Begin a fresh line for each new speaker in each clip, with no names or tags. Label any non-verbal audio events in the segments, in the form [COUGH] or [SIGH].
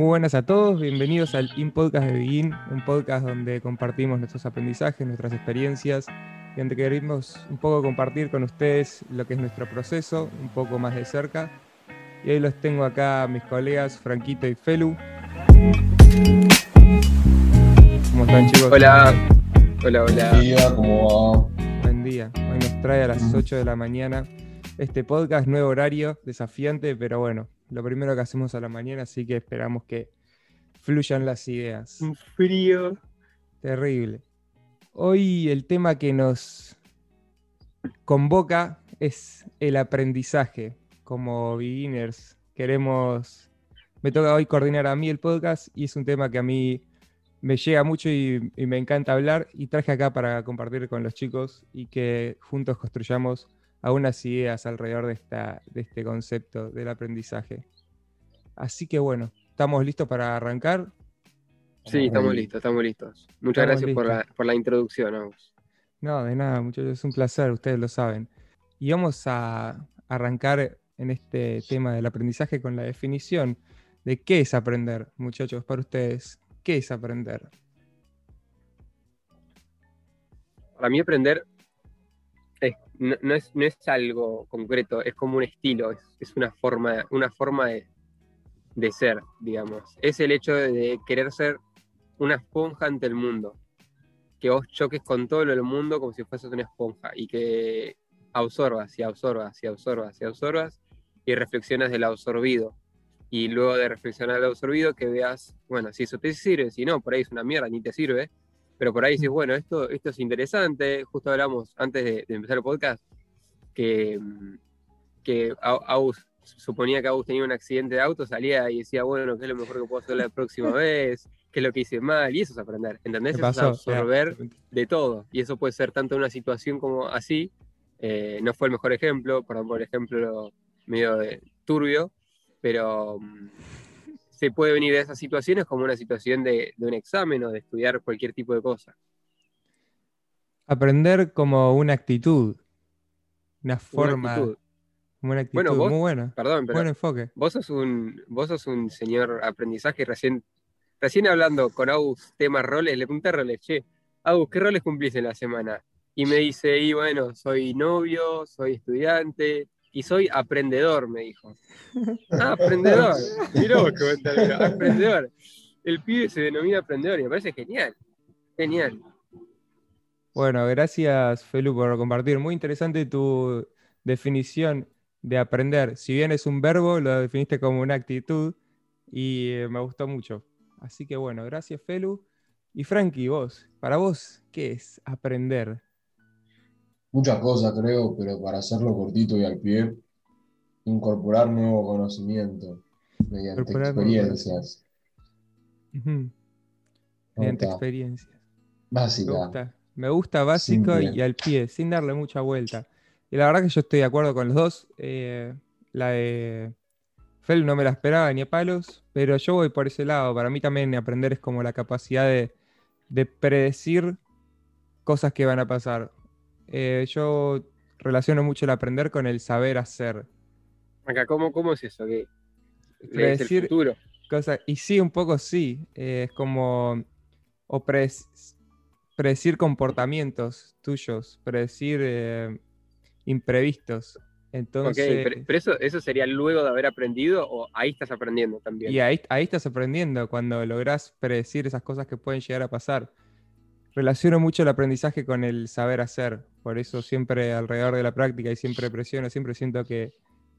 Muy buenas a todos, bienvenidos al In Podcast de Begin, un podcast donde compartimos nuestros aprendizajes, nuestras experiencias y donde queremos un poco compartir con ustedes lo que es nuestro proceso, un poco más de cerca. Y hoy los tengo acá mis colegas Franquito y Felu. ¿Cómo están chicos?
Hola, hola, hola.
Buen día, ¿cómo va?
Buen día. Hoy nos trae a las 8 de la mañana este podcast, nuevo horario, desafiante, pero bueno, lo primero que hacemos a la mañana, así que esperamos que fluyan las ideas.
Un frío.
Terrible. Hoy el tema que nos convoca es el aprendizaje. Como beginners queremos... Me toca hoy coordinar a mí el podcast y es un tema que a mí me llega mucho y, y me encanta hablar y traje acá para compartir con los chicos y que juntos construyamos algunas ideas alrededor de, esta, de este concepto del aprendizaje. Así que bueno, ¿estamos listos para arrancar?
Sí, estamos listos, estamos listos. Muchas
Estamos
gracias por la, por la introducción, Agus.
No, de nada, muchachos, es un placer, ustedes lo saben. Y vamos a arrancar en este tema del aprendizaje con la definición de qué es aprender, muchachos, para ustedes. ¿Qué es aprender?
Para mí aprender no, es, no es algo concreto, es como un estilo, es, es una forma, una forma de, de ser, digamos. Es el hecho de querer ser una esponja ante el mundo. Que vos choques con todo lo del mundo como si fueses una esponja y que absorbas y absorbas y absorbas y absorbas y reflexionas del absorbido. Y luego de reflexionar del absorbido, que veas, bueno, si eso te sirve, si no, por ahí es una mierda, ni te sirve. Pero por ahí dices, bueno, esto, esto es interesante. Justo hablamos antes de, de empezar el podcast que, mm, que Au- Agus suponía que Agus tenía un accidente de auto, salía y decía, bueno, ¿qué es lo mejor que puedo hacer la próxima [LAUGHS] vez? ¿Qué es lo que hice mal? Y eso es aprender, ¿entendés?
¿Qué
Eso es absorber de todo. Y eso puede ser tanto una situación como así. eh, no fue el mejor ejemplo, perdón por ejemplo medio de turbio, pero mm, se puede venir de esas situaciones como una situación de, de un examen o de estudiar cualquier tipo de cosa.
Aprender como una actitud, una
Una
forma,
actitud.
como una actitud,
Bueno, vos-
muy buena.
Perdón, pero
Buen enfoque.
vos sos un, vos sos un señor aprendizaje recién, recién hablando con Agus temas roles, le pregunté a roles, che, Agus, ¿qué roles cumplís en la semana? Y me dice, y bueno, soy novio, soy estudiante y soy aprendedor, me dijo. [LAUGHS] Ah, aprendedor. Mirá vos qué [LAUGHS] aprendedor. El pibe se denomina aprendedor y me parece genial. Genial.
Bueno, gracias Felu por compartir. Muy interesante tu definición de aprender. Si bien es un verbo, lo definiste como una actitud y eh, me gustó mucho. Así que bueno, gracias Felu. Y Frankie, vos, para vos, ¿qué es aprender?
Muchas cosas creo, pero para hacerlo cortito y al pie, incorporar nuevo conocimiento mediante
Incorporar
experiencias.
Mediante
Nota
experiencias. Me
básica.
gusta, me gusta básico
Simple.
y al pie, sin darle mucha vuelta. Y la verdad que yo estoy de acuerdo con los dos. eh, la de Fel no me la esperaba ni a palos, pero yo voy por ese lado. Para mí también aprender es como la capacidad de, de predecir cosas que van a pasar. Eh, yo relaciono mucho el aprender con el saber hacer.
Acá, ¿cómo, cómo es eso? ¿Qué? ¿Lees
Predecir-
el futuro?
Cosa- y sí, un poco sí. eh, es como. O predecir comportamientos tuyos, predecir eh, imprevistos. Entonces.
pero, pero eso, eso sería luego de haber aprendido o ahí estás aprendiendo también.
Y ahí, ahí estás aprendiendo cuando lográs predecir esas cosas que pueden llegar a pasar. Relaciono mucho el aprendizaje con el saber hacer. Por eso siempre alrededor de la práctica y siempre presiono, siempre siento que,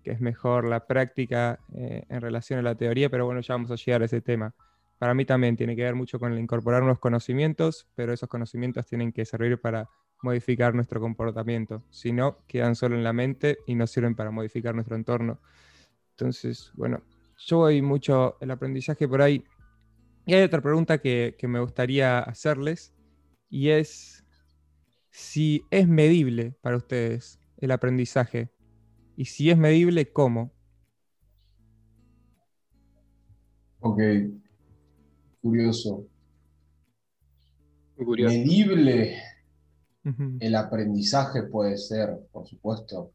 que es mejor la práctica eh, en relación a la teoría, pero bueno, ya vamos a llegar a ese tema. Para mí también tiene que ver mucho con el incorporar nuevos conocimientos, pero esos conocimientos tienen que servir para modificar nuestro comportamiento. Si no, quedan solo en la mente y no sirven para modificar nuestro entorno. Entonces, bueno, yo voy mucho el aprendizaje por ahí. Y hay otra pregunta que, que me gustaría hacerles y es si es medible para ustedes el aprendizaje y si es medible, ¿cómo?
Ok, curioso.
Curioso.
Medible el aprendizaje puede ser, por supuesto,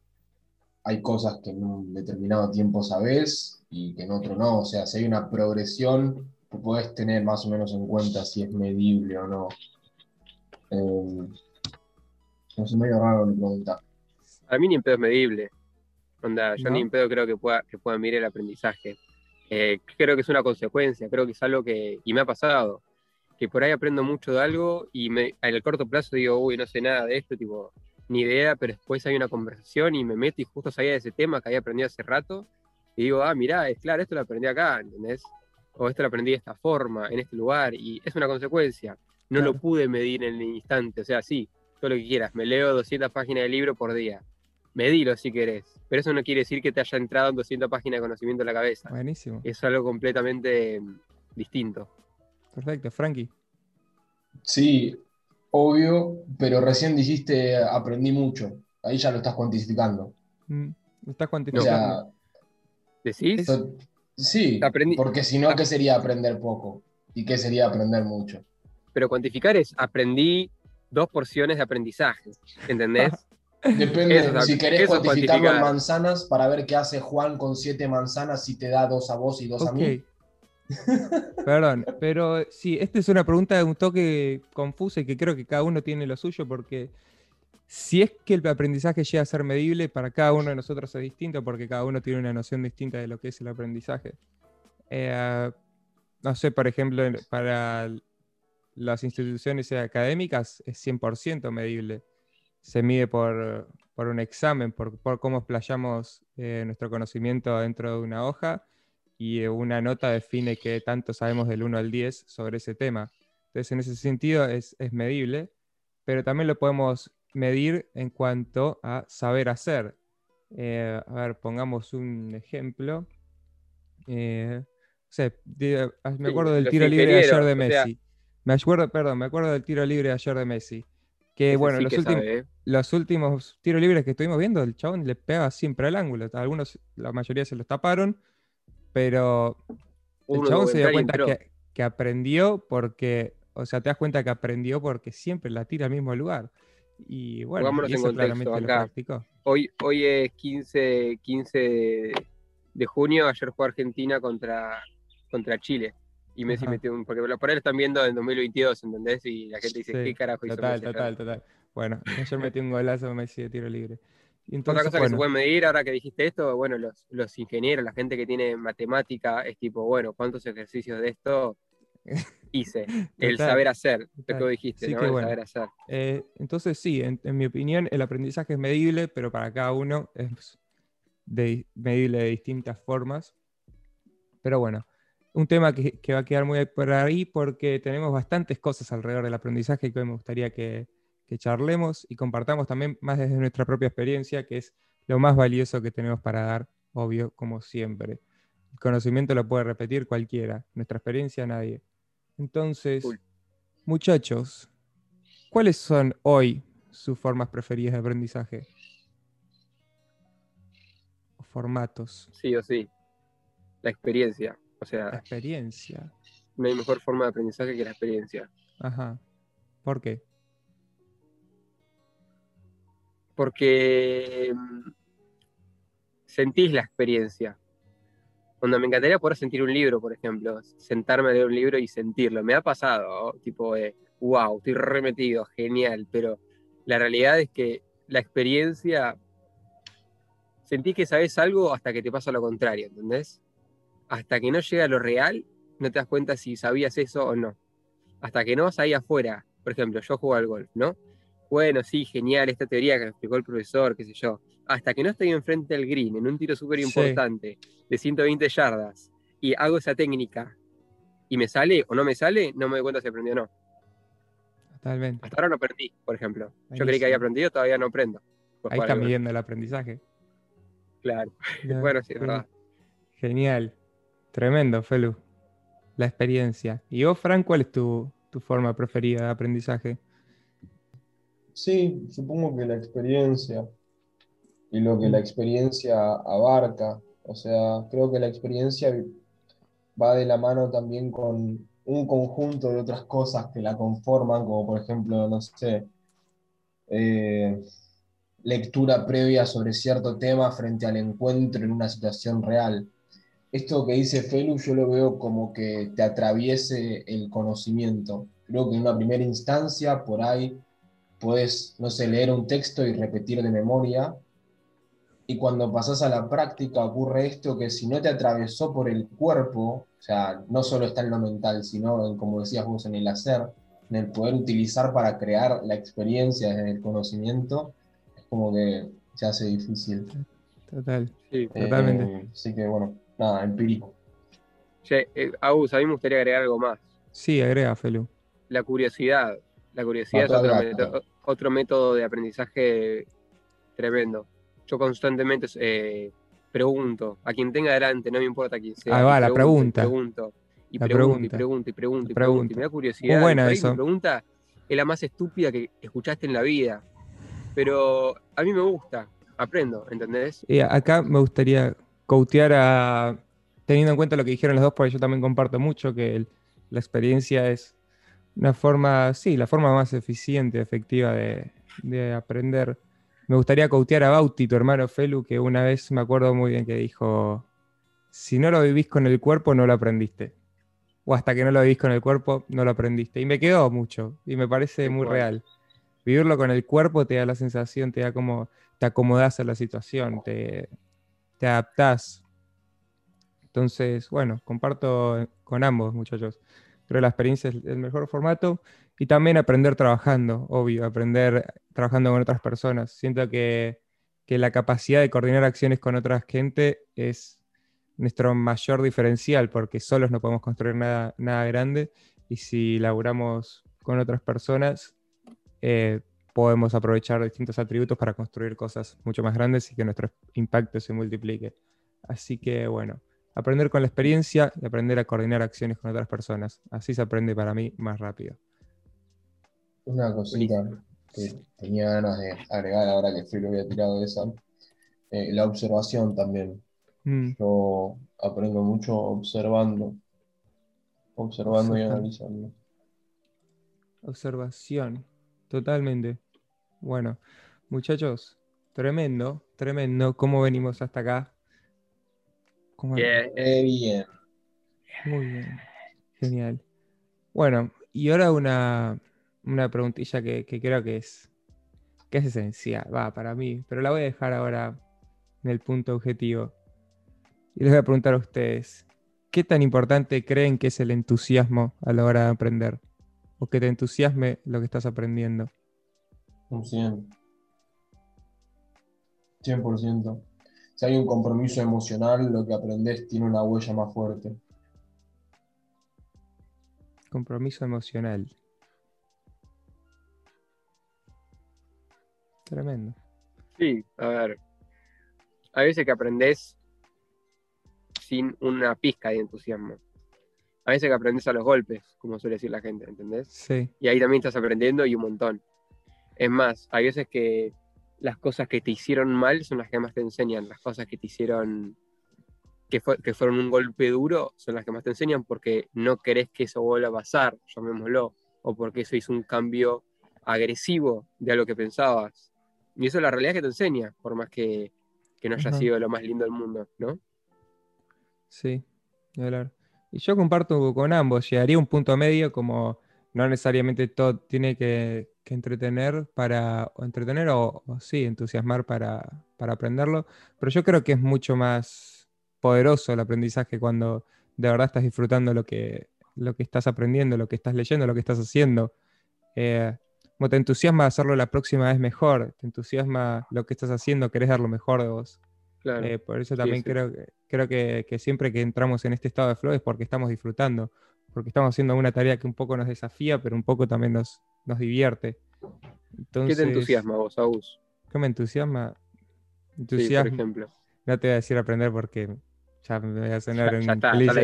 hay cosas que en un determinado tiempo sabes y que en otro no. O sea, si hay una progresión, puedes tener más o menos en cuenta si es medible o no. Eh, no sé, medio raro mi pregunta.
A mí ni en pedo es medible. Onda, yo ni en pedo creo que pueda, que pueda mirar el aprendizaje. Eh, creo que es una consecuencia, creo que es algo que, y me ha pasado, que por ahí aprendo mucho de algo y me, el corto plazo digo, uy, no sé nada de esto, tipo, ni idea, pero después hay una conversación y me meto y justo sabía de ese tema que había aprendido hace rato y digo, ah, mirá, es claro, esto lo aprendí acá, ¿entendés? O esto lo aprendí de esta forma, en este lugar, y es una consecuencia. No lo pude medir en el instante, o sea, sí, todo lo que quieras, me leo 200 páginas de libro por día, medilo si querés, pero eso no quiere decir que te haya entrado en 200 páginas de conocimiento en la cabeza.
Buenísimo.
Es algo completamente mm, distinto.
Perfecto, Frankie.
Sí, obvio, pero recién dijiste aprendí mucho. Ahí ya lo estás cuantificando.
Mm, lo estás cuantificando.
¿Decís?
Sí, porque si no, ¿qué sería aprender poco? ¿Y qué sería aprender mucho?
Pero cuantificar es aprendí dos porciones de aprendizaje, ¿entendés? [LAUGHS]
Depende, si querés cuantificarlo en manzanas para ver qué hace Juan con siete manzanas si te da dos a vos y dos a mí. [LAUGHS]
Perdón, pero sí, esta es una pregunta de un toque confusa y que creo que cada uno tiene lo suyo porque si es que el aprendizaje llega a ser medible, para cada uno de nosotros es distinto porque cada uno tiene una noción distinta de lo que es el aprendizaje. Eh, no sé, por ejemplo, para las instituciones académicas es 100% medible. Se mide por, un examen, por, cómo explayamos eh, nuestro conocimiento dentro de una hoja y una nota define qué tanto sabemos del 1 al 10 sobre ese tema. Entonces, en ese sentido es, medible, pero también lo podemos medir en cuanto a saber hacer. Eh, a ver, pongamos un ejemplo. Eh, ah, me acuerdo del tiro libre de ayer de Messi. Me acuerdo, perdón, me acuerdo del tiro libre de ayer de Messi. Que bueno, los, últimos, ¿eh? los últimos tiros libres que estuvimos viendo, el chabón le pegaba siempre al ángulo. Algunos, la mayoría se los taparon, pero el chabón se dio cuenta que, aprendió porque, o sea, te das cuenta que aprendió porque siempre la tira al mismo lugar. Y bueno, y eso claramente lo practicó.
Hoy, hoy es 15, 15 de junio, ayer jugó Argentina contra, contra Chile. Y Messi metió un. Porque por ahí lo están viendo en 2022, ¿entendés? Y la gente dice, ¿qué carajo hizo
Total, total, total. Bueno, ayer metí un golazo Messi de tiro libre.
Otra cosa que se puede medir ahora que dijiste esto, bueno, los, los, ingenieros, la gente que tiene matemática, es tipo, bueno, ¿cuántos ejercicios de esto [LAUGHS] hice? el saber hacer, lo que dijiste, ¿no? el saber hacer.
Eh, entonces, sí, en, mi opinión, el aprendizaje es medible, pero para cada uno es medible de distintas formas. Pero bueno, un tema que, que, va a quedar muy por ahí porque tenemos bastantes cosas alrededor del aprendizaje que hoy me gustaría que, que charlemos y compartamos también más desde nuestra propia experiencia, que es lo más valioso que tenemos para dar, obvio, como siempre. El conocimiento lo puede repetir cualquiera, nuestra experiencia nadie. Entonces, muchachos, ¿cuáles son hoy sus formas preferidas de aprendizaje? O formatos.
Sí o sí. La experiencia. O sea.
La experiencia.
No hay mejor forma de aprendizaje que la experiencia.
Ajá. ¿Por qué?
porque mm, sentís la experiencia. Cuando me encantaría poder sentir un libro, por ejemplo, sentarme a leer un libro y sentirlo. Me ha pasado, tipo de, wow, estoy remetido, genial, pero la realidad es que la experiencia, sentís que sabes algo hasta que te pasa lo contrario, ¿entendés? Hasta que no llega lo real, no te das cuenta si sabías eso o no. Hasta que no vas ahí afuera, por ejemplo, yo juego al golf, ¿no? bueno, sí, genial, esta teoría que me explicó el profesor, qué sé yo. Hasta que no estoy enfrente del green, en un tiro súper importante, de 120 yardas, y hago esa técnica, y me sale o no me sale, no me doy cuenta si aprendí o no.
Totalmente.
Hasta ahora no aprendí, por ejemplo. Yo creí que había aprendido, todavía no aprendo.
Ahí está midiendo el aprendizaje.
Claro. bueno, sí, es verdad.
Genial. Tremendo, Felu. La experiencia. ¿Y vos, Frank, cuál es tu, tu forma preferida de aprendizaje?
Sí, supongo que la experiencia y lo que la experiencia abarca, o sea, creo que la experiencia va de la mano también con un conjunto de otras cosas que la conforman, como por ejemplo, no sé, eh, lectura previa sobre cierto tema frente al encuentro en una situación real. Esto que dice Felu yo lo veo como que te atraviese el conocimiento. Creo que en una primera instancia por ahí puedes, no sé, leer un texto y repetir de memoria. Y cuando pasas a la práctica ocurre esto que si no te atravesó por el cuerpo, o sea, no solo está en lo mental, sino en, como decías vos, en el hacer, en el poder utilizar para crear la experiencia en el conocimiento, es como que se hace difícil.
Total,
Eh,
totalmente.
así que bueno, nada, empírico.
Che, eh, Agus, a mí me gustaría agregar algo más.
Sí, agrega, Felu.
La curiosidad. La curiosidad es otro, método- otro método de aprendizaje tremendo. Yo constantemente eh, pregunto, a quien tenga delante, no me importa quién sea.
Ahí va,
y
la
pregunto,
pregunta.
y Pregunto, y
La
pregunto, y
pregunta.
pregunto, y pregunto, y
La
pregunto, y
pregunta.
me da curiosidad.
Muy buena eso.
Mi pregunta es la más estúpida que escuchaste en la vida. Pero a mí me gusta, aprendo, ¿entendés?
Y acá me gustaría coatear a, teniendo en cuenta lo que dijeron los dos, porque yo también comparto mucho que el- la experiencia es una forma, sí, la forma más eficiente, efectiva de, de aprender. Me gustaría coatear a Bauti, tu hermano Felu, que una vez me acuerdo muy bien que dijo, si no lo vivís con el cuerpo, no lo aprendiste. O hasta que no lo vivís con el cuerpo, no lo aprendiste. Y me quedó mucho, y me parece muy real. Vivirlo con el cuerpo te da la sensación, te da como, te acomodás a la situación, te, te adaptás. Entonces, bueno, comparto con ambos, muchachos. Creo que la experiencia es el mejor formato y también aprender trabajando, obvio, aprender trabajando con otras personas. Siento que, que la capacidad de coordinar acciones con otra gente es nuestro mayor diferencial porque solos no podemos construir nada, nada grande y si laburamos con otras personas eh, podemos aprovechar distintos atributos para construir cosas mucho más grandes y que nuestro impacto se multiplique. Así que bueno, aprender con la experiencia y aprender a coordinar acciones con otras personas. Así se aprende para mí más rápido.
Una cosita
Buenísimo.
que tenía ganas de agregar ahora que Felo había tirado esa, eh, la observación también.
Mm,
Yo aprendo mucho observando, observando y analizando.
observación, totalmente. Bueno, muchachos, tremendo, tremendo. ¿Cómo venimos hasta acá? ¿Cómo-
Bien.
Bien.
Muy bien. Genial. Bueno, y ahora una, una preguntilla que, que creo que es, que es esencial, va, para mí, pero la voy a dejar ahora en el punto objetivo. Y les voy a preguntar a ustedes, ¿qué tan importante creen que es el entusiasmo a la hora de aprender? O que te entusiasme lo que estás aprendiendo.
Un 100. 100%. Si hay un compromiso emocional, lo que aprendes tiene una huella más fuerte.
Compromiso emocional. Tremendo.
Sí, a ver. Hay veces que aprendes sin una pizca de entusiasmo. A veces que aprendes a los golpes, como suele decir la gente, ¿entendés?
Sí,
Y ahí también estás aprendiendo y un montón. Es más, hay veces que las cosas que te hicieron mal son las que más te enseñan. Las cosas que te hicieron, que, fue- que fueron un golpe duro, son las que más te enseñan porque no querés que eso vuelva a pasar, llamémoslo. O porque eso hizo un cambio agresivo de algo que pensabas. Y eso es la realidad que te enseña, por más que, que no haya sido lo más lindo del mundo, ¿no?
Sí, hablar. Y yo comparto con ambos, llegaría a un punto medio como no necesariamente todo tiene que, que entretener para, o entretener o, o sí, entusiasmar para, para aprenderlo, pero yo creo que es mucho más poderoso el aprendizaje cuando de verdad estás disfrutando lo que, lo que estás aprendiendo, lo que estás leyendo, lo que estás haciendo. Eh, como te entusiasma hacerlo la próxima vez mejor, te entusiasma lo que estás haciendo, querés dar lo mejor de vos.
Claro.
Eh, por eso también
sí.
creo, que, creo que, que siempre que entramos en este estado de flow es porque estamos disfrutando, porque estamos haciendo una tarea que un poco nos desafía, pero un poco también nos, nos divierte.
¿Qué
Entonces,
te entusiasma vos, Agus?
¿Qué me entusiasma?
Sí, por
Entusiasma.
ejemplo.
no te voy a decir aprender porque ya me voy a [LAUGHS]
Ya,
en
ya está, ya la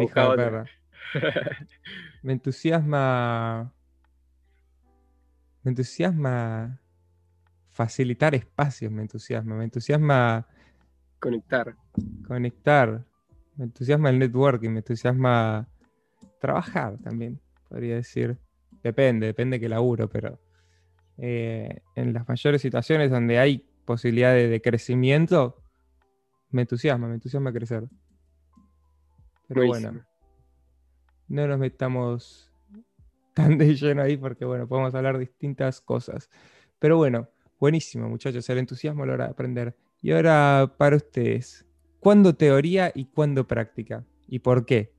dijimos
perra. [LAUGHS] Me entusiasma. Me entusiasma facilitar espacios, me entusiasma. Me entusiasma
Conectar.
conectar. Me entusiasma el networking, me entusiasma trabajar también, podría decir. Depende, depende que laburo, pero eh, en las mayores situaciones donde hay posibilidades de crecimiento, me entusiasma, me entusiasma crecer. Pero bueno, no nos metamos tan de lleno ahí porque, bueno, podemos hablar distintas cosas. Pero bueno, buenísimo, muchachos, el entusiasmo a la hora de aprender. Y ahora para ustedes, ¿cuándo teoría y cuándo práctica? ¿Y por qué?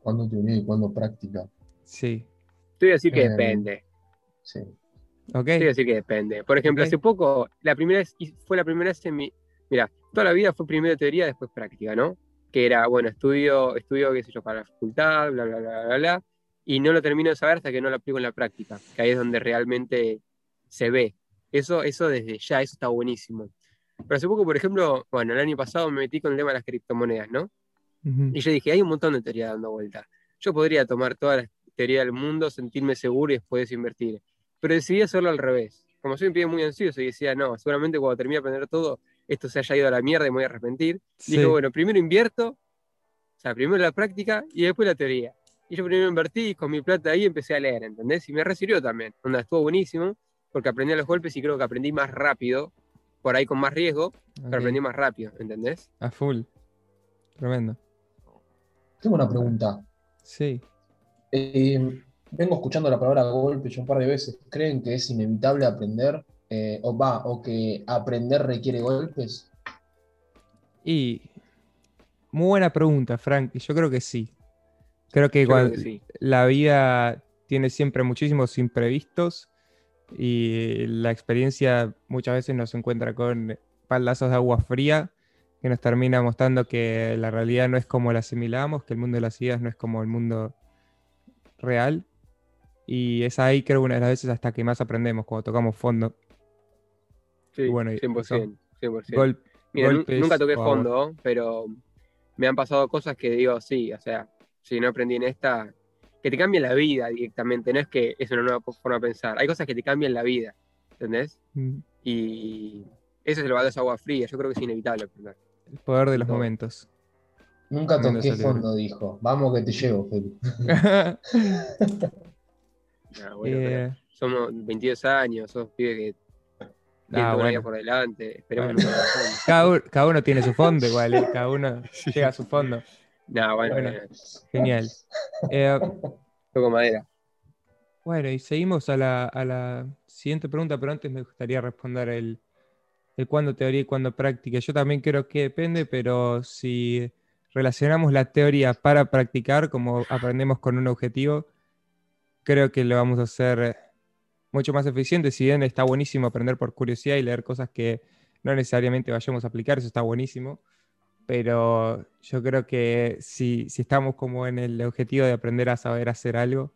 ¿Cuándo teoría y cuándo práctica?
Sí.
Te voy a decir que eh, depende.
Sí.
Okay. Te voy a decir que depende. Por ejemplo, hace poco, la primera vez, fue la primera vez en mi. Mira, toda la vida fue primero teoría, después práctica, ¿no? Que era, bueno, estudio, estudio, qué sé yo, para la facultad, bla, bla, bla, bla, bla, y no lo termino de saber hasta que no lo aplico en la práctica, que ahí es donde realmente se ve. Eso, eso desde ya, eso está buenísimo. Pero hace poco, por ejemplo, bueno, el año pasado me metí con el tema de las criptomonedas, ¿no? Y yo dije, hay un montón de teoría dando vuelta. Yo podría tomar toda la teoría del mundo, sentirme seguro y después invertir. Pero decidí hacerlo al revés. Como soy un pibe muy ansioso y decía, no, seguramente cuando termine de aprender todo, esto se haya ido a la mierda y me voy a arrepentir. Dije, bueno, primero invierto, o sea, primero la práctica y después la teoría. Y yo primero invertí y con mi plata ahí empecé a leer, ¿entendés? Y me recibió también. Onda, estuvo buenísimo porque aprendí a los golpes y creo que aprendí más rápido, por ahí con más riesgo, pero aprendí más rápido, ¿entendés?
A full. Tremendo.
Tengo una pregunta.
Sí.
Eh, vengo escuchando la palabra golpe un par de veces. ¿Creen que es inevitable aprender? Eh, o va, o que aprender requiere golpes?
Y muy buena pregunta, Frank. Yo creo que sí. Creo que, igual la vida tiene siempre muchísimos imprevistos y la experiencia muchas veces nos encuentra con palazos de agua fría que nos termina mostrando que la realidad no es como la asimilamos, que el mundo de las ideas no es como el mundo real. Y es ahí creo una de las veces hasta que más aprendemos, cuando tocamos fondo.
Sí, bueno, 100%. 100%. nunca toqué fondo, pero me han pasado cosas que digo, sí, o sea, si no aprendí en esta, que te cambian la vida directamente, no es que es una nueva forma de pensar, hay cosas que te cambian la vida, ¿entendés? Mm. Y eso es el valor de esa agua fría, yo creo que es inevitable aprender.
El poder de los momentos.
Nunca toqué fondo, dijo. Vamos que te llevo, Felipe. [LAUGHS]
Eh, somos 22 años, sos pibe que ah, bueno. por delante. Esperemos
cada, uno, tiene su fondo igual, ¿eh? cada uno [LAUGHS] llega a su fondo.
No, bueno,
genial. Eh,
Toco madera.
Bueno, y seguimos a la, siguiente pregunta, pero antes me gustaría responder el, el cuándo teoría y cuándo práctica. Yo también creo que depende, pero si relacionamos la teoría para practicar, como aprendemos con un objetivo, creo que lo vamos a hacer mucho más eficiente. Si bien está buenísimo aprender por curiosidad y leer cosas que no necesariamente vayamos a aplicar, eso está buenísimo. Pero yo creo que si, estamos como en el objetivo de aprender a saber hacer algo,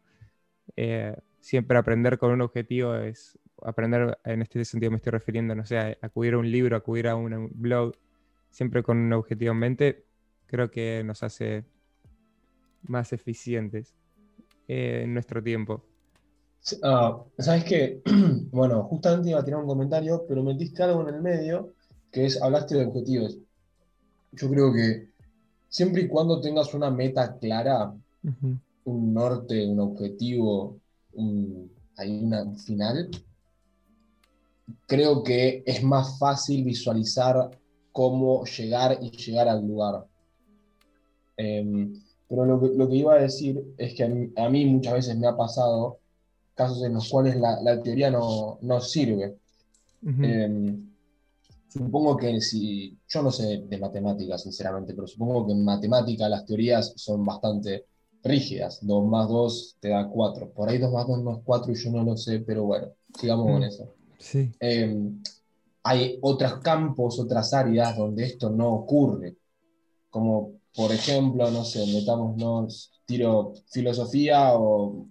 eh, siempre aprender con un objetivo es aprender, en este sentido me estoy refiriendo, no sé, acudir a un libro, acudir a un blog, siempre con un objetivo en mente, creo que nos hace más eficientes eh, en nuestro tiempo.
Ah, Sabes que, [CLEARS THROAT] bueno, justamente iba a tirar un comentario, pero metiste algo en el medio, que es, hablaste de objetivos. Yo creo que siempre y cuando tengas una meta clara, un norte, un objetivo, un, hay una final, creo que es más fácil visualizar cómo llegar y llegar al lugar. Em, pero lo que, lo que, iba a decir es que a mí, muchas veces me ha pasado casos en los cuales la, la teoría no, no sirve. Em, supongo que si, yo no sé de matemáticas, sinceramente, pero supongo que en matemática las teorías son bastante rígidas. 2 más 2 te da 4. Por ahí 2 más 2 no es 4 y yo no lo sé, pero bueno, sigamos con eso.
Sí.
Em, hay otros campos, otras áreas donde esto no ocurre, como por ejemplo, no sé, metámonos, tiro filosofía o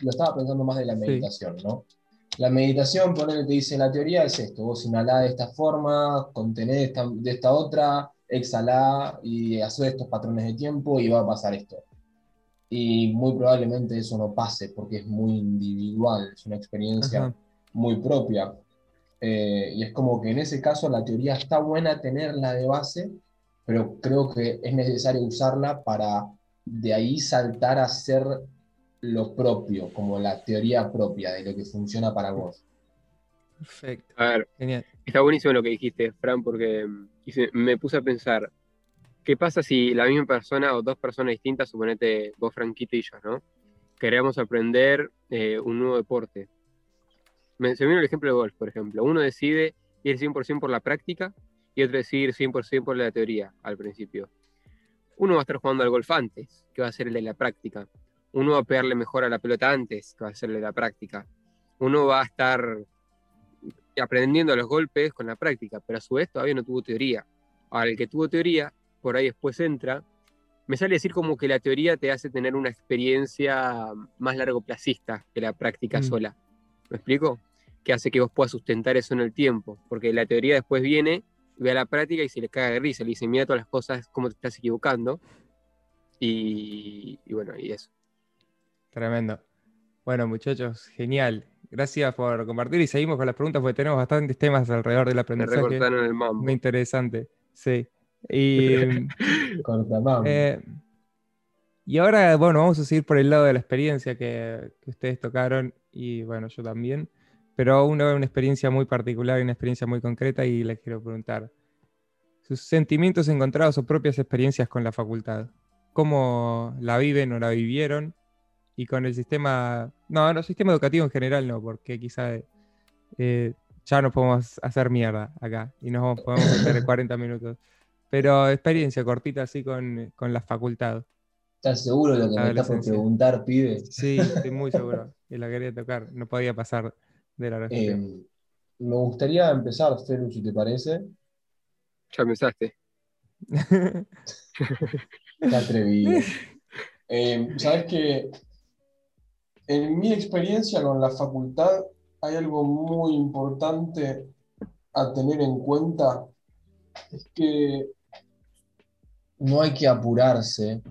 lo estaba pensando más de la meditación, ¿no? La meditación, ponele que dice la teoría, es esto, vos inhalá de esta forma, contenés de esta otra, exhalá y hacer estos patrones de tiempo y va a pasar esto. Y muy probablemente eso no pase porque es muy individual, es una experiencia muy propia. Eh, y es como que en ese caso la teoría está buena tenerla de base, pero creo que es necesario usarla para de ahí saltar a ser lo propio, como la teoría propia de lo que funciona para vos.
Perfecto.
A ver,
Genial.
está buenísimo lo que dijiste, Fran, porque me puse a pensar, ¿qué pasa si la misma persona o dos personas distintas, suponete vos, Franquito y yo, ¿no? Queremos aprender eh, un nuevo deporte. Me, se me vino el ejemplo de golf, por ejemplo. Uno decide ir 100% por la práctica y otro decide ir 100% por la teoría al principio. Uno va a estar jugando al golf antes, que va a ser el de la práctica. Uno va a pegarle mejor a la pelota antes, que va a ser el de la práctica. Uno va a estar aprendiendo los golpes con la práctica, pero a su vez todavía no tuvo teoría. Ahora, el que tuvo teoría, por ahí después entra, me sale decir como que la teoría te hace tener una experiencia más largoplacista que la práctica
Mm.
sola. ¿Me explico? Que hace que vos puedas sustentar eso en el tiempo, porque la teoría después viene, ve a la práctica y se le caga de risa, le dice, mira todas las cosas, cómo te estás equivocando, y, y bueno, y eso.
Tremendo. Bueno, muchachos, genial. Gracias por compartir y seguimos con las preguntas porque tenemos bastantes temas alrededor del aprendizaje.
recortaron el mambo.
Muy interesante. Sí. Y, [LAUGHS] eh, y ahora, bueno, vamos a seguir por el lado de la experiencia que, que ustedes tocaron y bueno, yo también. Pero una, una experiencia muy particular y una experiencia muy concreta y les quiero preguntar sus sentimientos encontrados o propias experiencias con la facultad. ¿Cómo la viven o la vivieron? Y con el sistema, no, no, sistema educativo en general no, porque quizá eh, ya nos podemos hacer mierda acá y nos podemos meter [COUGHS] 40 minutos. Pero experiencia cortita así con, con la facultad.
¿Estás seguro de lo que me estás por preguntar, pibe?
Sí, estoy muy seguro [LAUGHS] que la quería tocar. No podía pasar de la.
Eh, me gustaría empezar, Felu, si te parece.
Ya pensaste. [LAUGHS]
Qué atrevido. Eh, Sabes que en mi experiencia con la facultad hay algo muy importante a tener en cuenta, es que no hay que apurarse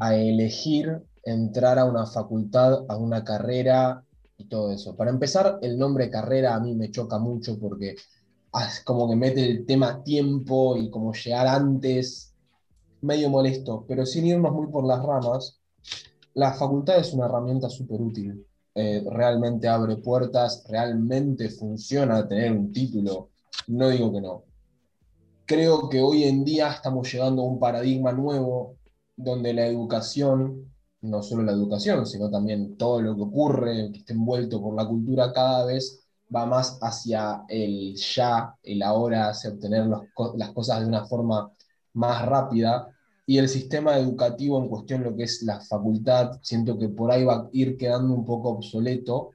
a elegir entrar a una facultad, a una carrera y todo eso. Para empezar, el nombre carrera a mí me choca mucho porque ah, es como que mete el tema tiempo y como llegar antes, medio molesto, pero sin irnos muy por las ramas, la facultad es una herramienta súper útil. Eh, realmente abre puertas, realmente funciona tener un título, no digo que no. Creo que hoy en día estamos llegando a un paradigma nuevo donde la educación, no solo la educación, sino también todo lo que ocurre, que está envuelto por la cultura, cada vez va más hacia el ya, el ahora, hacia obtener las cosas de una forma más rápida. Y el sistema educativo en cuestión, lo que es la facultad, siento que por ahí va a ir quedando un poco obsoleto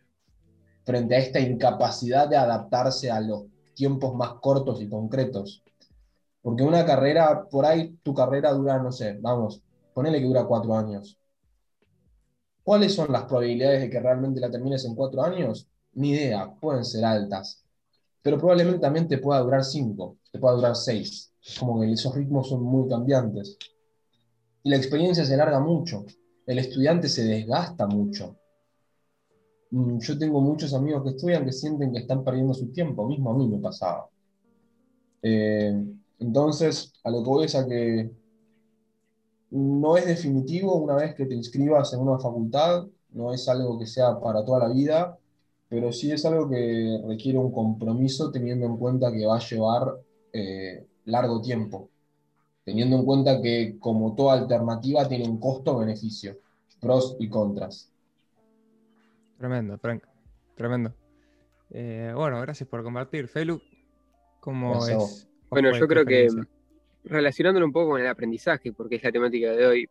frente a esta incapacidad de adaptarse a los tiempos más cortos y concretos. Porque una carrera, por ahí tu carrera dura, no sé, vamos, ponele que dura cuatro años. ¿Cuáles son las probabilidades de que realmente la termines en cuatro años? Ni idea, pueden ser altas. Pero probablemente también te pueda durar cinco, te pueda durar seis. Como que esos ritmos son muy cambiantes. Y la experiencia se larga mucho. El estudiante se desgasta mucho. Mm, Yo tengo muchos amigos que estudian que sienten que están perdiendo su tiempo. Mismo a mí me pasaba. Eh, entonces, a lo que voy es a que no es definitivo una vez que te inscribas en una facultad, no es algo que sea para toda la vida, pero sí es algo que requiere un compromiso teniendo en cuenta que va a llevar eh, largo tiempo, teniendo en cuenta que como toda alternativa tiene un costo-beneficio, pros y contras.
Tremendo, Frank. Tremendo. Eh, bueno, gracias por compartir. Felu, ¿cómo es?
vos.
¿Cuál
Bueno, yo creo que? Relacionándolo un poco con el aprendizaje, porque es la temática de hoy,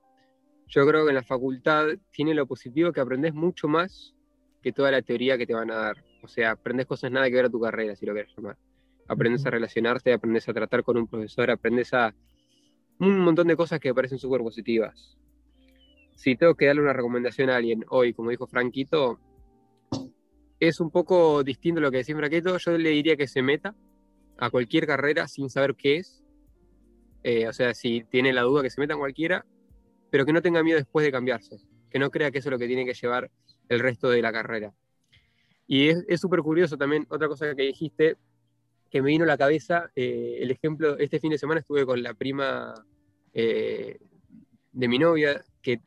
yo creo que en la facultad tiene lo positivo que aprendes mucho más que toda la teoría que te van a dar. O sea, aprendes cosas nada que ver a tu carrera, si lo quieres llamar. Aprendes a relacionarte, aprendes a tratar con un profesor, aprendes a un montón de cosas que me parecen súper positivas. Si tengo que darle una recomendación a alguien hoy, como dijo Franquito, es un poco distinto a lo que decía Franquito. Yo le diría que se meta a cualquier carrera sin saber qué es. Eh, o sea, si tiene la duda que se meta en cualquiera, pero que no tenga miedo después de cambiarse. Que no crea que eso es lo que tiene que llevar el resto de la carrera. Y es súper curioso también, otra cosa que dijiste, que me vino a la cabeza, eh, el ejemplo, este fin de semana estuve con la prima eh, de mi novia, que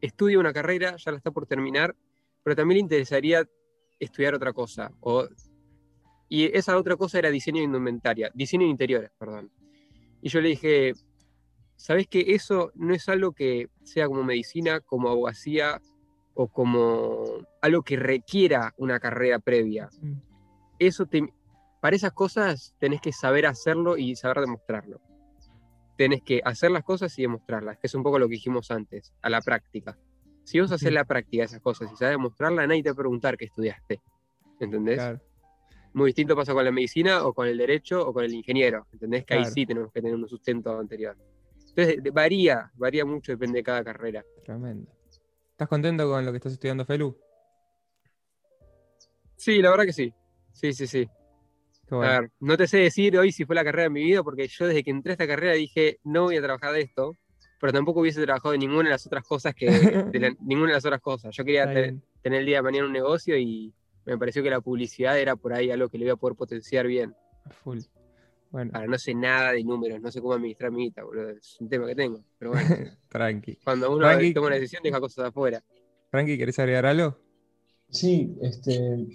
estudia una carrera, ya la está por terminar, pero también le interesaría estudiar otra cosa. Y esa otra cosa era diseño de indumentaria, diseño de interiores, perdón. Y yo le dije, ¿sabes que eso no es algo que sea como medicina, como abogacía o como algo que requiera una carrera previa?
Mm.
Eso te, para esas cosas tenés que saber hacerlo y saber demostrarlo. Tenés que hacer las cosas y demostrarlas, que es un poco lo que dijimos antes, a la práctica. Si vos haces la práctica de esas cosas y sabes demostrarla, nadie te va a preguntar qué estudiaste. ¿Entendés?
Claro.
Muy distinto pasa con la medicina o con el derecho o con el ingeniero. ¿Entendés? Que ahí sí tenemos que tener un sustento anterior. Entonces, varía, varía mucho, depende de cada carrera.
Tremendo. ¿Estás contento con lo que estás estudiando, Felu?
Sí, la verdad que sí. Sí, sí, sí.
Bueno.
A ver, no te sé decir hoy si fue la carrera de mi vida, porque yo desde que entré a esta carrera dije, no voy a trabajar de esto, pero tampoco hubiese trabajado de ninguna de las otras cosas que. de la- [LAUGHS] ninguna de las otras cosas. Yo quería te- tener el día de mañana un negocio y me pareció que la publicidad era por ahí algo que le iba a poder potenciar bien.
Full. Bueno,
Ahora, no sé nada de números, no sé cómo administrar mi guita, boludo. Es un tema que tengo. Pero bueno, [LAUGHS]
tranqui.
cuando uno
Frankie-
toma una decisión, deja cosas afuera.
Frankie, ¿querés agregar algo?
Sí, este,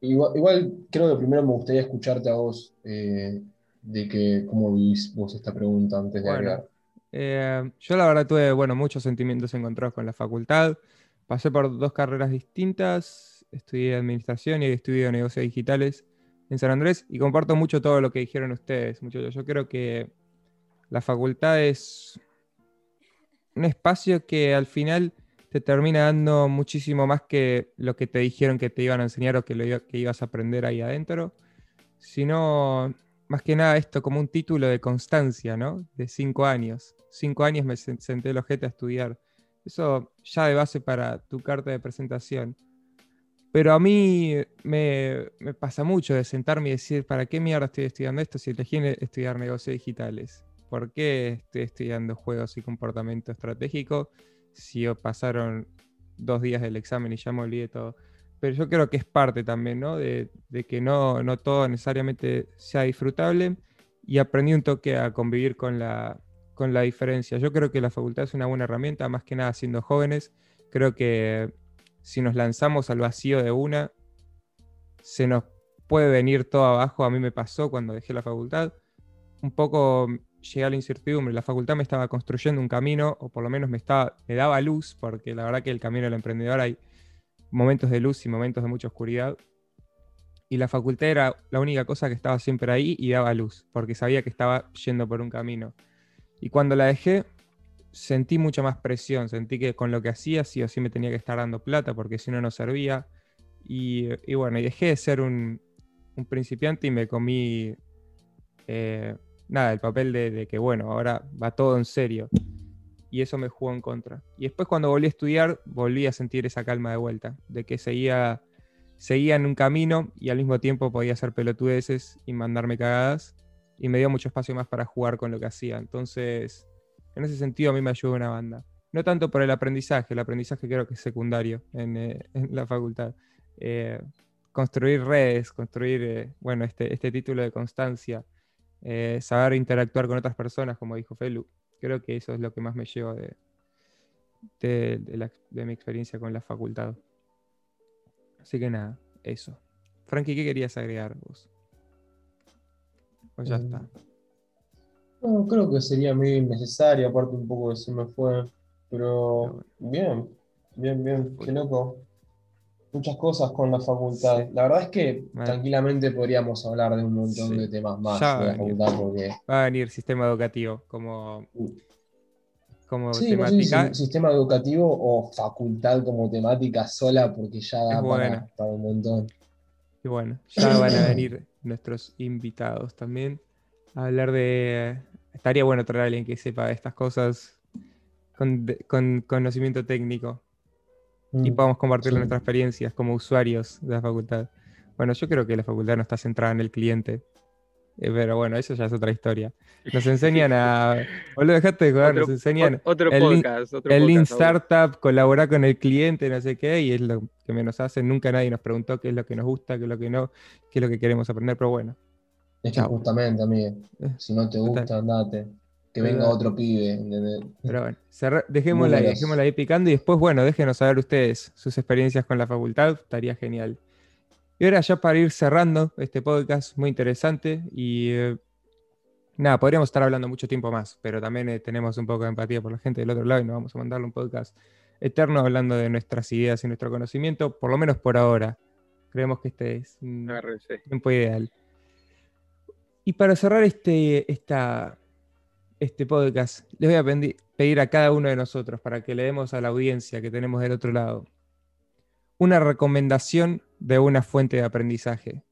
igual, igual creo que primero me gustaría escucharte a vos eh, de que cómo vivís vos esta pregunta antes de
Bueno.
agregar.
Eh, yo la verdad tuve, bueno, muchos sentimientos encontrados con la facultad. Pasé por dos carreras distintas. Estudié administración y estudié negocios digitales en San Andrés y comparto mucho todo lo que dijeron ustedes, muchachos. Yo creo que la facultad es un espacio que al final te termina dando muchísimo más que lo que te dijeron que te iban a enseñar o que, lo que ibas a aprender ahí adentro, sino más que nada esto como un título de constancia, ¿no? De cinco años. Cinco años me sen- senté el ojete a estudiar. Eso ya de base para tu carta de presentación. Pero a mí me, pasa mucho de sentarme y decir, ¿para qué mierda estoy estudiando esto si elegí estudiar negocios digitales? ¿Por qué estoy estudiando juegos y comportamiento estratégico si pasaron dos días del examen y ya me olvidé todo? Pero yo creo que es parte también, ¿no? De, de que no, no todo necesariamente sea disfrutable y aprendí un toque a convivir con la, con la diferencia. Yo creo que la facultad es una buena herramienta, más que nada siendo jóvenes. Creo que si nos lanzamos al vacío de una, se nos puede venir todo abajo. A mí me pasó cuando dejé la facultad. Un poco llegué a la incertidumbre. La facultad me estaba construyendo un camino, o por lo menos me, estaba, me daba luz, porque la verdad que el camino del emprendedor hay momentos de luz y momentos de mucha oscuridad. Y la facultad era la única cosa que estaba siempre ahí y daba luz, porque sabía que estaba yendo por un camino. Y cuando la dejé, sentí mucha más presión, sentí que con lo que hacía sí o sí me tenía que estar dando plata, porque si no, no servía. Y, y bueno, y dejé de ser un, un principiante y me comí, eh, nada, el papel de, que, bueno, ahora va todo en serio. Y eso me jugó en contra. Y después cuando volví a estudiar, volví a sentir esa calma de vuelta, de que seguía, seguía en un camino y al mismo tiempo podía hacer pelotudeces y mandarme cagadas. Y me dio mucho espacio más para jugar con lo que hacía. Entonces, en ese sentido a mí me ayudó una banda. No tanto por el aprendizaje, el aprendizaje creo que es secundario en, eh, [LAUGHS] en la facultad. Eh, construir redes, construir, eh, bueno, este, este título de constancia, saber interactuar con otras personas, como dijo Felu. Creo que eso es lo que más me llevo de, de, de la- de mi experiencia con la facultad. Así que nada, eso. Frankie, ¿qué querías agregar vos? Pues ya está.
No, creo que sería medio innecesario, aparte un poco que se me fue. Pero bien, bien, bien, qué loco. Muchas cosas con la facultad. La verdad es que
Vale.
tranquilamente podríamos hablar de un montón
Sí.
de temas más
Ya
de la facultad porque
Va a venir sistema educativo como, como
Sí, no sé si
temática.
si sistema educativo o facultad como temática sola, porque ya da para un montón.
Y bueno, ya van a [COUGHS] venir nuestros invitados también a hablar de... Estaría bueno traer a alguien que sepa de estas cosas con, conocimiento técnico y
Mm,
podamos compartir
sí.
nuestras experiencias como usuarios de la facultad. Bueno, yo creo que la facultad no está centrada en el cliente, eh, pero bueno, eso ya es otra historia. Nos [LAUGHS] enseñan a... Boludo, dejate de jugar,
Otro,
nos enseñan...
ot- otro
el
podcast, otro
El Lean
podcast.
Startup, colaborar con el cliente, no sé qué, y es lo que menos hacen. Nunca nadie nos preguntó qué es lo que nos gusta, qué es lo que no, qué es lo que queremos aprender, pero bueno.
Es que justamente, amigo,
Eh,
si no te
total.
gusta, andate. que venga otro pibe. ¿entendés?
Pero bueno, cerra- dejémosla, ahí, dejémosla ahí picando y después, bueno, déjenos saber ustedes sus experiencias con la facultad, estaría genial. Y ahora ya para ir cerrando este podcast, muy interesante y eh, nada, podríamos estar hablando mucho tiempo más, pero también eh, tenemos un poco de empatía por la gente del otro lado y no vamos a mandarle un podcast eterno hablando de nuestras ideas y nuestro conocimiento, por lo menos por ahora. Creemos que este es un tiempo ideal. Y para cerrar este, esta, este podcast, les voy a pedir a cada uno de nosotros, para que le demos a la audiencia que tenemos del otro lado, una recomendación de una fuente de aprendizaje.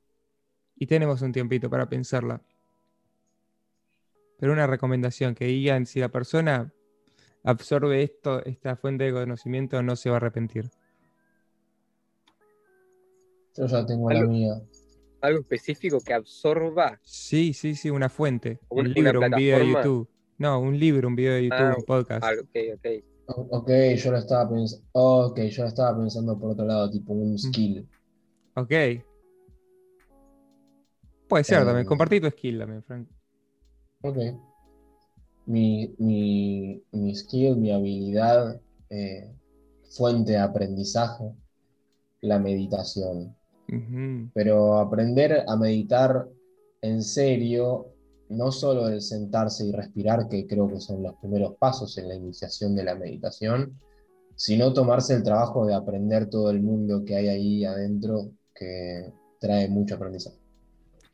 Y tenemos un tiempito para pensarla. Pero una recomendación que digan si la persona absorbe esto, esta fuente de conocimiento, no se va a arrepentir.
Yo ya tengo la
Algo-
mía.
Algo específico que absorba.
Sí, sí, sí, una fuente. Un libro, un video de. YouTube. No, un libro, un video de YouTube,
Ah,
un podcast.
Algo, ok, ok.
O- Ok, yo lo estaba pensando. Ok, yo lo estaba pensando por otro lado, tipo
Mm.
un skill.
Ok. Puede ser también.
Eh,
Compartí tu skill también, Frank.
Ok. Mi, mi, mi skill, mi habilidad, eh, fuente de aprendizaje, la meditación. Pero aprender a meditar en serio, no solo el sentarse y respirar, que creo que son los primeros pasos en la iniciación de la meditación, sino tomarse el trabajo de aprender todo el mundo que hay ahí adentro, que trae mucho aprendizaje.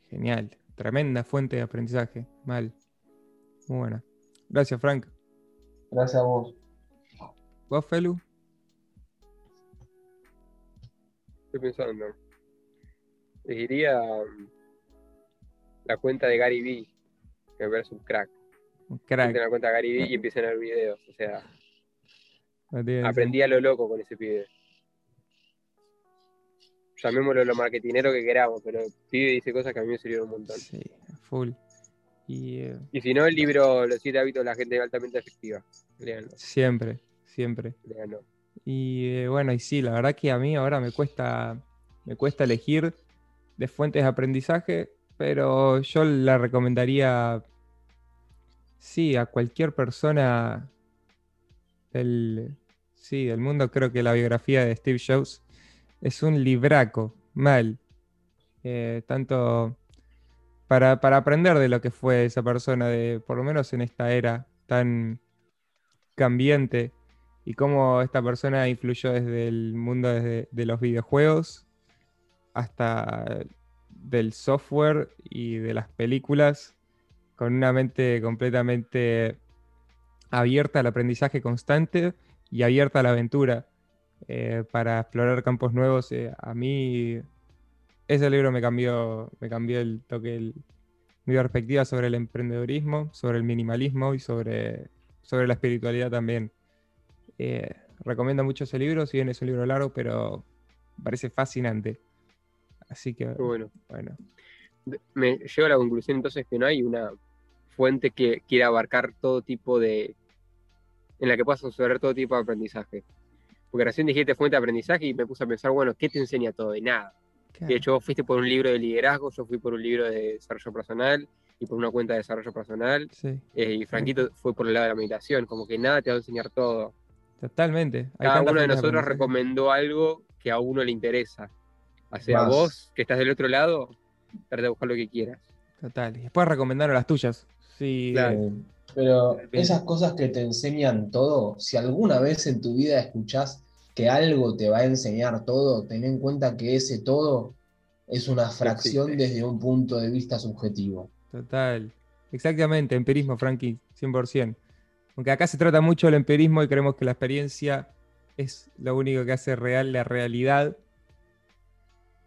Genial. Tremenda fuente de aprendizaje. Mal. Muy buena. Gracias, Frank.
Gracias a vos.
¿Vos, Felu?
Estoy pensando. Les diría la cuenta de Gary Vee, que me parece un crack.
Un crack.
Entren la cuenta de Gary Vee y empiecen a ver videos. O sea,
No
aprendí a lo loco con ese pibe. Llamémoslo lo marketinero que queramos, pero el pibe dice cosas que a mí me sirvieron un montón.
Sí, full. Y eh,
Y si no, el libro Los siete hábitos de la gente altamente efectiva. Léanlo,
siempre, siempre.
léanlo.
Y eh, bueno, y sí, la verdad que a mí ahora me cuesta, me cuesta elegir de fuentes de aprendizaje, pero yo la recomendaría, sí, a cualquier persona del, sí, del mundo. Creo que la biografía de Steve Jobs es un libraco, mal. Eh, tanto para, para aprender de lo que fue esa persona, de, por lo menos en esta era tan cambiante y cómo esta persona influyó desde el mundo desde, de los videojuegos hasta del software y de las películas, con una mente completamente abierta al aprendizaje constante y abierta a la aventura eh, para explorar campos nuevos. eh, a mí ese libro me cambió, me cambió el toque, mi perspectiva sobre el emprendedurismo, sobre el minimalismo y sobre, sobre la espiritualidad también. Eh, recomiendo mucho ese libro, si bien es un libro largo, pero parece fascinante. Así que,
bueno.
bueno,
me llevo a la conclusión entonces que no hay una fuente que quiera abarcar todo tipo de. en la que puedas absorber todo tipo de aprendizaje. Porque recién dijiste fuente de aprendizaje y me puse a pensar, bueno, ¿qué te enseña todo? De nada. De hecho, vos fuiste por un libro de liderazgo, yo fui por un libro de desarrollo personal y por una cuenta de desarrollo personal.
sí,
eh, y Franquito fue por el lado de la meditación, como que nada te va a enseñar todo.
totalmente. Hay
Cada uno de nosotros recomendó algo que a uno le interesa. O sea,
Más.
vos que estás del otro lado, trata de buscar lo que quieras.
Total. Y después recomendaron las tuyas. Sí,
Claro.
Eh, pero
Bien.
esas cosas que te enseñan todo, si alguna vez en tu vida escuchás que algo te va a enseñar todo, ten en cuenta que ese todo es una fracción
existe.
desde un punto de vista subjetivo.
Total. Exactamente, empirismo, Frankie, 100%. Aunque acá se trata mucho del empirismo y creemos que la experiencia es lo único que hace real la realidad.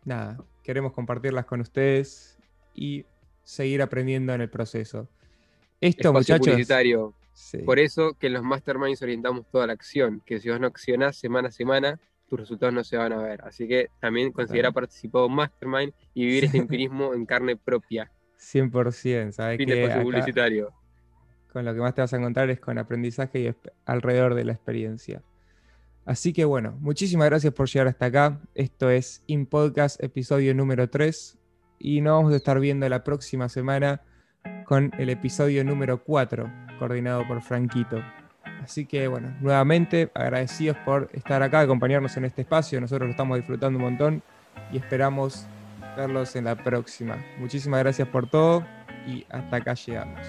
Nada, queremos compartirlas con ustedes y seguir aprendiendo en el proceso. Esto,
Espacio
muchachos.
publicitario.
sí,
Por eso que en los masterminds orientamos toda la acción, que si vos no accionás semana a semana, tus resultados no se van a ver. Así que también considera participar en mastermind y vivir este empirismo en carne propia.
100%. ¿sabes
Fin
que acá
publicitario.
con lo que más te vas a encontrar es con aprendizaje y alrededor de la experiencia. Así que bueno, muchísimas gracias por llegar hasta acá. Esto es In Podcast, episodio número 3. Y nos vamos a estar viendo la próxima semana con el episodio número 4, coordinado por Franquito. Así que bueno, nuevamente agradecidos por estar acá, acompañarnos en este espacio. Nosotros lo estamos disfrutando un montón y esperamos verlos en la próxima. Muchísimas gracias por todo y hasta acá llegamos.